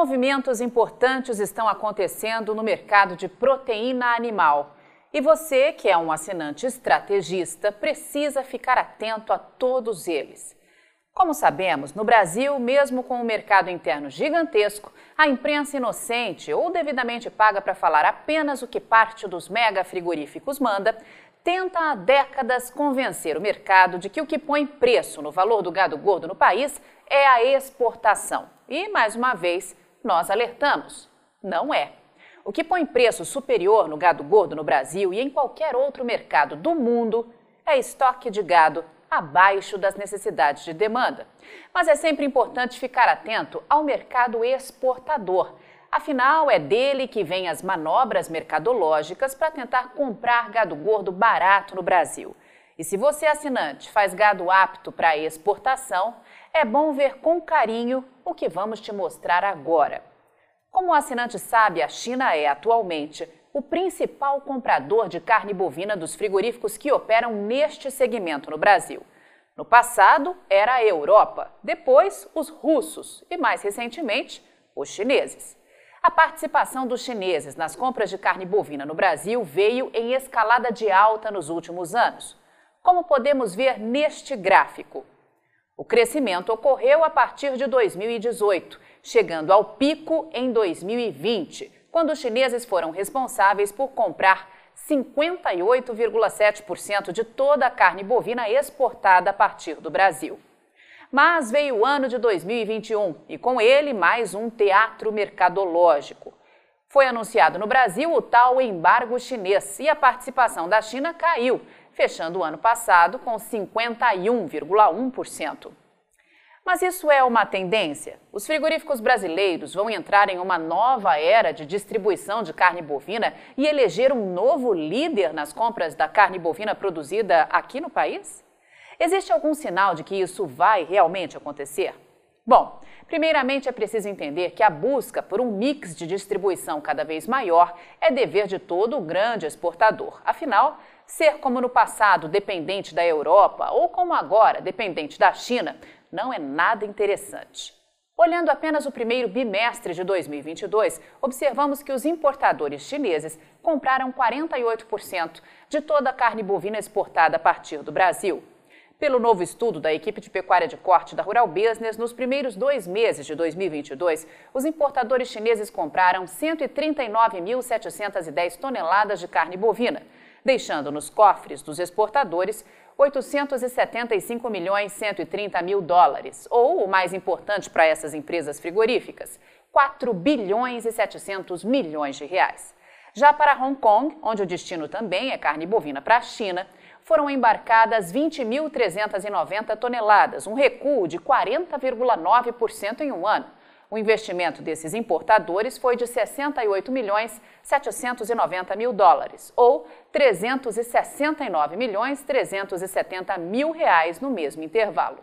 Movimentos importantes estão acontecendo no mercado de proteína animal. E você, que é um assinante estrategista, precisa ficar atento a todos eles. Como sabemos, no Brasil, mesmo com um mercado interno gigantesco, a imprensa inocente ou devidamente paga para falar apenas o que parte dos mega frigoríficos manda, tenta há décadas convencer o mercado de que o que põe preço no valor do gado gordo no país é a exportação. E, mais uma vez, nós alertamos: não é. O que põe preço superior no gado gordo no Brasil e em qualquer outro mercado do mundo é estoque de gado abaixo das necessidades de demanda. Mas é sempre importante ficar atento ao mercado exportador. Afinal, é dele que vêm as manobras mercadológicas para tentar comprar gado gordo barato no Brasil. E se você, assinante, faz gado apto para exportação, é bom ver com carinho o que vamos te mostrar agora. Como o assinante sabe, a China é atualmente o principal comprador de carne bovina dos frigoríficos que operam neste segmento no Brasil. No passado, era a Europa, depois, os russos e, mais recentemente, os chineses. A participação dos chineses nas compras de carne bovina no Brasil veio em escalada de alta nos últimos anos, como podemos ver neste gráfico. O crescimento ocorreu a partir de 2018, chegando ao pico em 2020 quando os chineses foram responsáveis por comprar 58,7% de toda a carne bovina exportada a partir do Brasil. Mas veio o ano de 2021 e com ele mais um teatro mercadológico. Foi anunciado no Brasil o tal embargo chinês e a participação da China caiu, fechando o ano passado com 51,1%. Mas isso é uma tendência? Os frigoríficos brasileiros vão entrar em uma nova era de distribuição de carne bovina e eleger um novo líder nas compras da carne bovina produzida aqui no país? Existe algum sinal de que isso vai realmente acontecer? Bom, primeiramente é preciso entender que a busca por um mix de distribuição cada vez maior é dever de todo o grande exportador. Afinal, ser como no passado dependente da Europa ou como agora dependente da China não é nada interessante. Olhando apenas o primeiro bimestre de 2022, observamos que os importadores chineses compraram 48% de toda a carne bovina exportada a partir do Brasil. Pelo novo estudo da equipe de pecuária de corte da Rural Business, nos primeiros dois meses de 2022, os importadores chineses compraram 139.710 toneladas de carne bovina, deixando nos cofres dos exportadores 875 milhões 130 mil dólares, ou o mais importante para essas empresas frigoríficas, 4 bilhões e 700 milhões de reais. Já para Hong Kong, onde o destino também é carne bovina para a China, foram embarcadas 20.390 toneladas, um recuo de 40,9% em um ano o investimento desses importadores foi de 68 milhões 790 mil dólares, ou 369 milhões 370 mil reais no mesmo intervalo.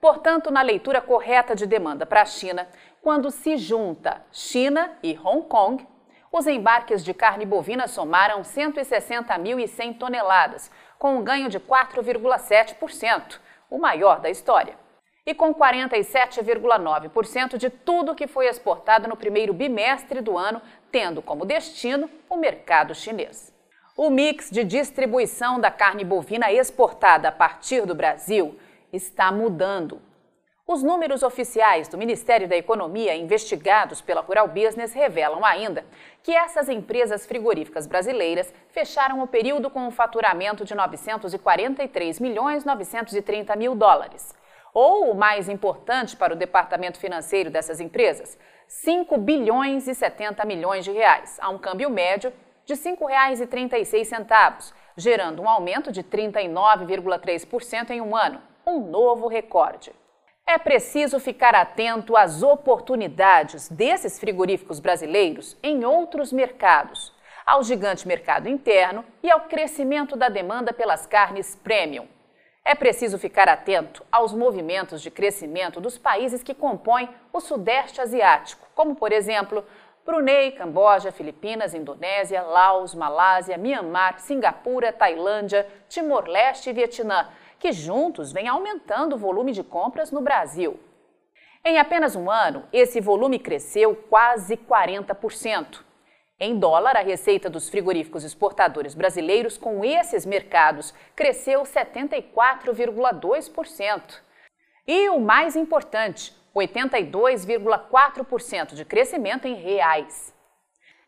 Portanto, na leitura correta de demanda para a China, quando se junta China e Hong Kong, os embarques de carne bovina somaram 160.100 toneladas, com um ganho de 4,7%, o maior da história e com 47,9% de tudo que foi exportado no primeiro bimestre do ano, tendo como destino o mercado chinês. O mix de distribuição da carne bovina exportada a partir do Brasil está mudando. Os números oficiais do Ministério da Economia investigados pela Rural Business revelam ainda que essas empresas frigoríficas brasileiras fecharam o período com um faturamento de 943 milhões 930 mil dólares ou o mais importante para o departamento financeiro dessas empresas, 5 bilhões e 70 milhões de reais, a um câmbio médio de R$ 5,36, gerando um aumento de 39,3% em um ano, um novo recorde. É preciso ficar atento às oportunidades desses frigoríficos brasileiros em outros mercados, ao gigante mercado interno e ao crescimento da demanda pelas carnes premium. É preciso ficar atento aos movimentos de crescimento dos países que compõem o Sudeste Asiático, como, por exemplo, Brunei, Camboja, Filipinas, Indonésia, Laos, Malásia, Mianmar, Singapura, Tailândia, Timor-Leste e Vietnã, que juntos vêm aumentando o volume de compras no Brasil. Em apenas um ano, esse volume cresceu quase 40%. Em dólar, a receita dos frigoríficos exportadores brasileiros com esses mercados cresceu 74,2%. E o mais importante, 82,4% de crescimento em reais.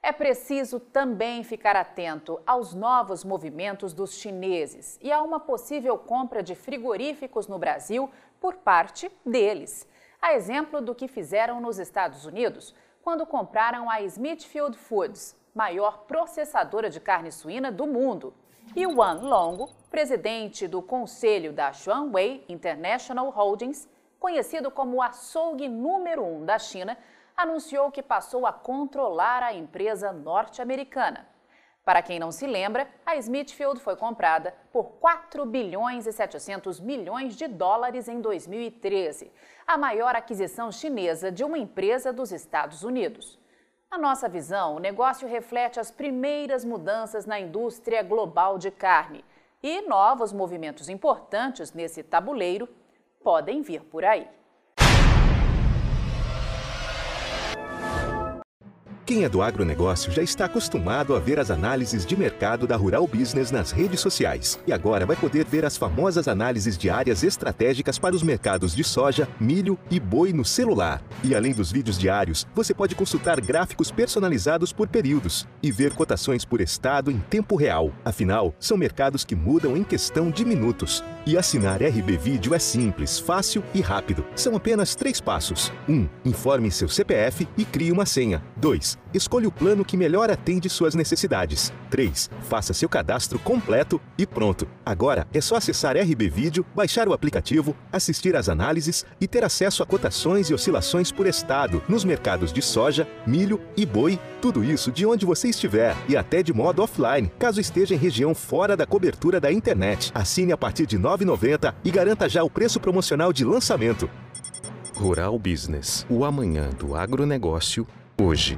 É preciso também ficar atento aos novos movimentos dos chineses e a uma possível compra de frigoríficos no Brasil por parte deles. A exemplo do que fizeram nos Estados Unidos, quando compraram a Smithfield Foods, maior processadora de carne suína do mundo. E Wan Long, presidente do conselho da Xuanwei International Holdings, conhecido como o açougue número um da China, anunciou que passou a controlar a empresa norte-americana. Para quem não se lembra, a Smithfield foi comprada por 4 bilhões e 700 milhões de dólares em 2013, a maior aquisição chinesa de uma empresa dos Estados Unidos. Na nossa visão, o negócio reflete as primeiras mudanças na indústria global de carne e novos movimentos importantes nesse tabuleiro podem vir por aí. Quem é do agronegócio já está acostumado a ver as análises de mercado da Rural Business nas redes sociais. E agora vai poder ver as famosas análises de áreas estratégicas para os mercados de soja, milho e boi no celular. E além dos vídeos diários, você pode consultar gráficos personalizados por períodos e ver cotações por estado em tempo real. Afinal, são mercados que mudam em questão de minutos. E assinar RB Vídeo é simples, fácil e rápido. São apenas três passos. 1. Um, informe seu CPF e crie uma senha. 2 escolha o plano que melhor atende suas necessidades. 3. Faça seu cadastro completo e pronto. Agora é só acessar RB Vídeo, baixar o aplicativo, assistir às análises e ter acesso a cotações e oscilações por estado nos mercados de soja, milho e boi. Tudo isso de onde você estiver e até de modo offline, caso esteja em região fora da cobertura da internet. Assine a partir de R$ 9,90 e garanta já o preço promocional de lançamento. Rural Business, o amanhã do agronegócio, hoje.